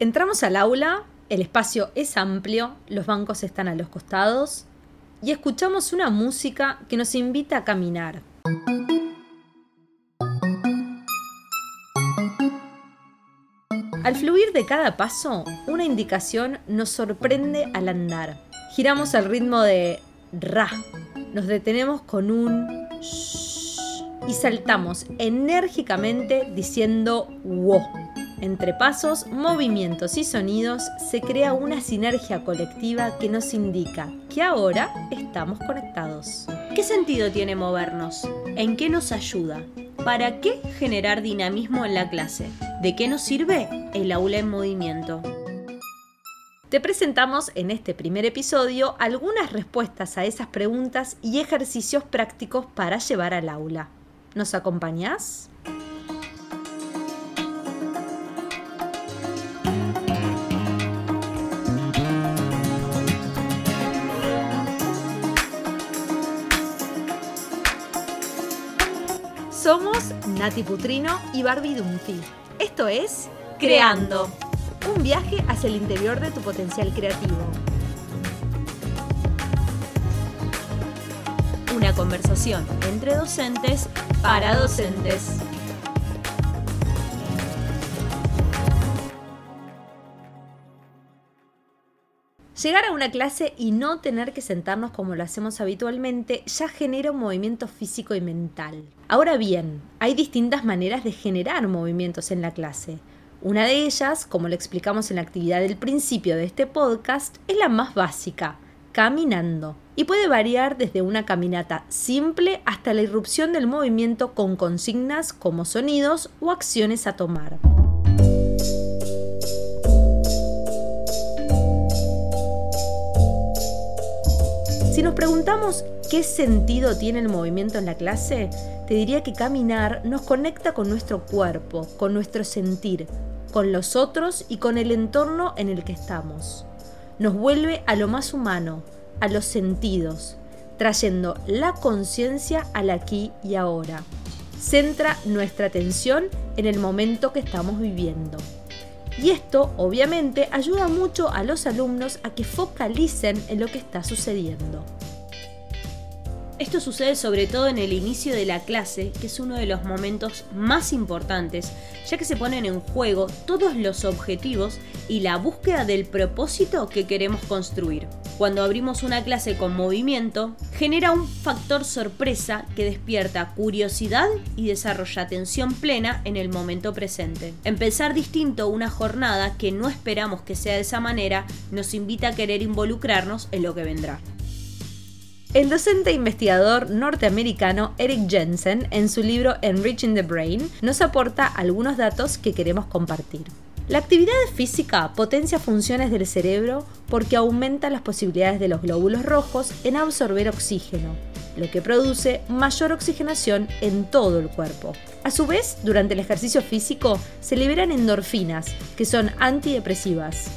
Entramos al aula, el espacio es amplio, los bancos están a los costados y escuchamos una música que nos invita a caminar. Al fluir de cada paso, una indicación nos sorprende al andar. Giramos al ritmo de ra. Nos detenemos con un shh y saltamos enérgicamente diciendo wo. Entre pasos, movimientos y sonidos se crea una sinergia colectiva que nos indica que ahora estamos conectados. ¿Qué sentido tiene movernos? ¿En qué nos ayuda? ¿Para qué generar dinamismo en la clase? ¿De qué nos sirve el aula en movimiento? Te presentamos en este primer episodio algunas respuestas a esas preguntas y ejercicios prácticos para llevar al aula. ¿Nos acompañás? Nati Putrino y Barbie Dunphy. Esto es Creando. Un viaje hacia el interior de tu potencial creativo. Una conversación entre docentes para docentes. Llegar a una clase y no tener que sentarnos como lo hacemos habitualmente ya genera un movimiento físico y mental. Ahora bien, hay distintas maneras de generar movimientos en la clase. Una de ellas, como lo explicamos en la actividad del principio de este podcast, es la más básica, caminando. Y puede variar desde una caminata simple hasta la irrupción del movimiento con consignas como sonidos o acciones a tomar. Si nos preguntamos qué sentido tiene el movimiento en la clase, te diría que caminar nos conecta con nuestro cuerpo, con nuestro sentir, con los otros y con el entorno en el que estamos. Nos vuelve a lo más humano, a los sentidos, trayendo la conciencia al aquí y ahora. Centra nuestra atención en el momento que estamos viviendo. Y esto, obviamente, ayuda mucho a los alumnos a que focalicen en lo que está sucediendo. Esto sucede sobre todo en el inicio de la clase, que es uno de los momentos más importantes, ya que se ponen en juego todos los objetivos y la búsqueda del propósito que queremos construir. Cuando abrimos una clase con movimiento, genera un factor sorpresa que despierta curiosidad y desarrolla atención plena en el momento presente. Empezar distinto una jornada que no esperamos que sea de esa manera nos invita a querer involucrarnos en lo que vendrá. El docente e investigador norteamericano Eric Jensen, en su libro Enriching the Brain, nos aporta algunos datos que queremos compartir. La actividad física potencia funciones del cerebro porque aumenta las posibilidades de los glóbulos rojos en absorber oxígeno, lo que produce mayor oxigenación en todo el cuerpo. A su vez, durante el ejercicio físico se liberan endorfinas, que son antidepresivas.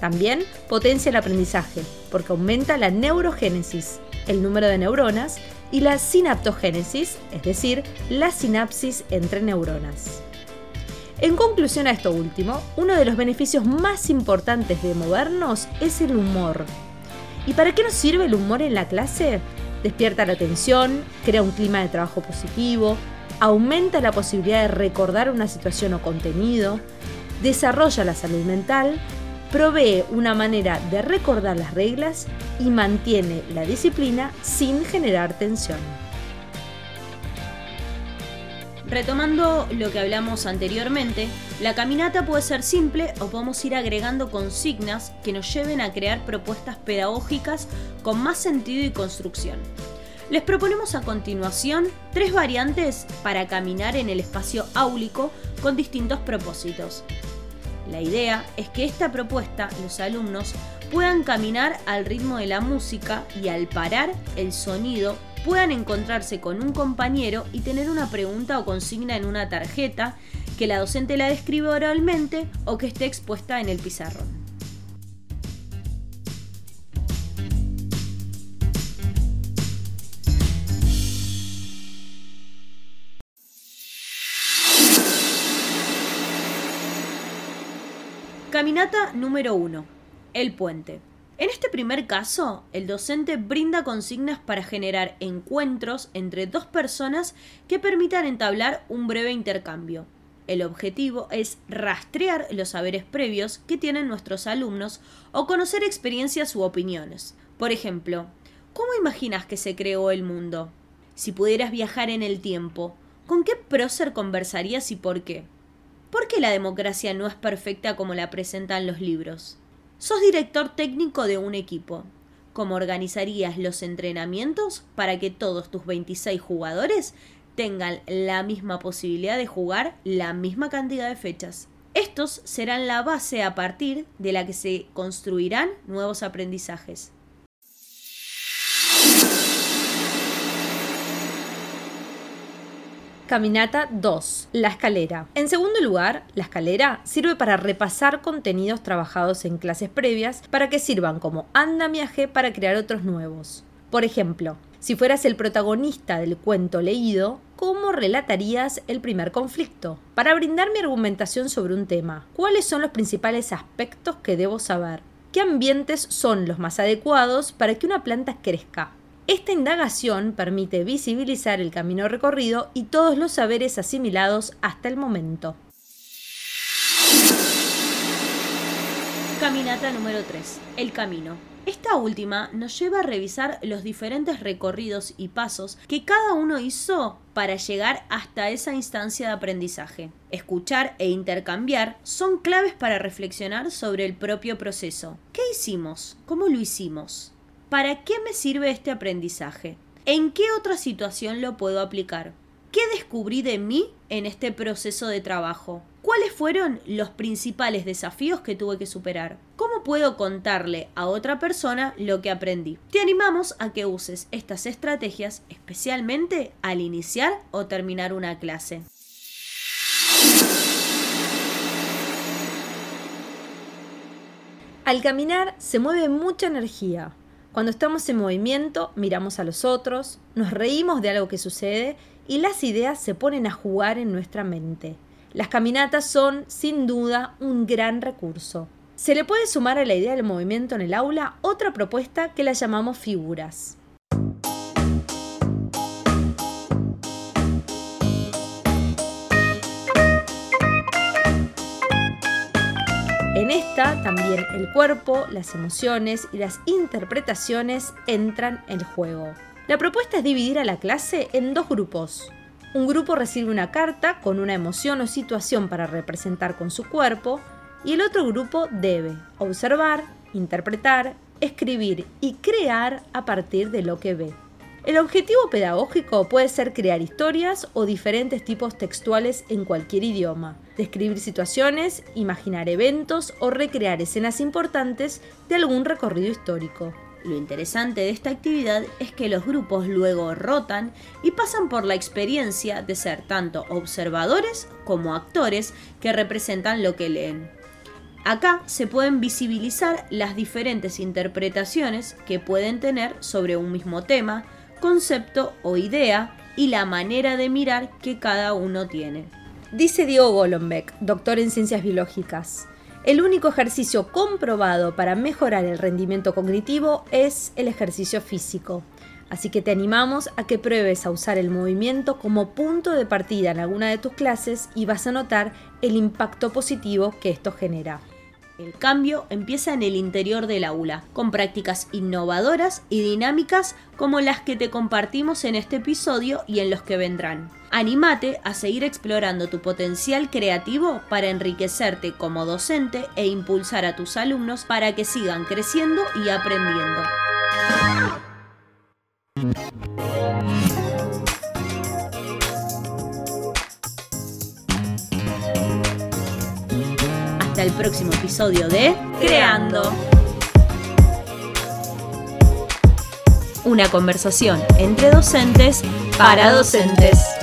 También potencia el aprendizaje, porque aumenta la neurogénesis, el número de neuronas, y la sinaptogénesis, es decir, la sinapsis entre neuronas. En conclusión a esto último, uno de los beneficios más importantes de movernos es el humor. ¿Y para qué nos sirve el humor en la clase? Despierta la atención, crea un clima de trabajo positivo, aumenta la posibilidad de recordar una situación o contenido, desarrolla la salud mental provee una manera de recordar las reglas y mantiene la disciplina sin generar tensión. Retomando lo que hablamos anteriormente, la caminata puede ser simple o podemos ir agregando consignas que nos lleven a crear propuestas pedagógicas con más sentido y construcción. Les proponemos a continuación tres variantes para caminar en el espacio áulico con distintos propósitos. La idea es que esta propuesta los alumnos puedan caminar al ritmo de la música y al parar el sonido puedan encontrarse con un compañero y tener una pregunta o consigna en una tarjeta que la docente la describe oralmente o que esté expuesta en el pizarrón. Caminata número 1. El puente. En este primer caso, el docente brinda consignas para generar encuentros entre dos personas que permitan entablar un breve intercambio. El objetivo es rastrear los saberes previos que tienen nuestros alumnos o conocer experiencias u opiniones. Por ejemplo, ¿cómo imaginas que se creó el mundo? Si pudieras viajar en el tiempo, ¿con qué prócer conversarías y por qué? ¿Por qué la democracia no es perfecta como la presentan los libros? Sos director técnico de un equipo. ¿Cómo organizarías los entrenamientos para que todos tus 26 jugadores tengan la misma posibilidad de jugar la misma cantidad de fechas? Estos serán la base a partir de la que se construirán nuevos aprendizajes. Caminata 2. La escalera. En segundo lugar, la escalera sirve para repasar contenidos trabajados en clases previas para que sirvan como andamiaje para crear otros nuevos. Por ejemplo, si fueras el protagonista del cuento leído, ¿cómo relatarías el primer conflicto? Para brindar mi argumentación sobre un tema, ¿cuáles son los principales aspectos que debo saber? ¿Qué ambientes son los más adecuados para que una planta crezca? Esta indagación permite visibilizar el camino recorrido y todos los saberes asimilados hasta el momento. Caminata número 3. El camino. Esta última nos lleva a revisar los diferentes recorridos y pasos que cada uno hizo para llegar hasta esa instancia de aprendizaje. Escuchar e intercambiar son claves para reflexionar sobre el propio proceso. ¿Qué hicimos? ¿Cómo lo hicimos? ¿Para qué me sirve este aprendizaje? ¿En qué otra situación lo puedo aplicar? ¿Qué descubrí de mí en este proceso de trabajo? ¿Cuáles fueron los principales desafíos que tuve que superar? ¿Cómo puedo contarle a otra persona lo que aprendí? Te animamos a que uses estas estrategias especialmente al iniciar o terminar una clase. Al caminar se mueve mucha energía, cuando estamos en movimiento, miramos a los otros, nos reímos de algo que sucede y las ideas se ponen a jugar en nuestra mente. Las caminatas son, sin duda, un gran recurso. Se le puede sumar a la idea del movimiento en el aula otra propuesta que la llamamos figuras. En esta también el cuerpo, las emociones y las interpretaciones entran en juego. La propuesta es dividir a la clase en dos grupos. Un grupo recibe una carta con una emoción o situación para representar con su cuerpo y el otro grupo debe observar, interpretar, escribir y crear a partir de lo que ve. El objetivo pedagógico puede ser crear historias o diferentes tipos textuales en cualquier idioma, describir situaciones, imaginar eventos o recrear escenas importantes de algún recorrido histórico. Lo interesante de esta actividad es que los grupos luego rotan y pasan por la experiencia de ser tanto observadores como actores que representan lo que leen. Acá se pueden visibilizar las diferentes interpretaciones que pueden tener sobre un mismo tema, concepto o idea y la manera de mirar que cada uno tiene. Dice Diego Golombek, doctor en ciencias biológicas. El único ejercicio comprobado para mejorar el rendimiento cognitivo es el ejercicio físico. Así que te animamos a que pruebes a usar el movimiento como punto de partida en alguna de tus clases y vas a notar el impacto positivo que esto genera. El cambio empieza en el interior del aula, con prácticas innovadoras y dinámicas como las que te compartimos en este episodio y en los que vendrán. Anímate a seguir explorando tu potencial creativo para enriquecerte como docente e impulsar a tus alumnos para que sigan creciendo y aprendiendo. El próximo episodio de Creando. Una conversación entre docentes para docentes.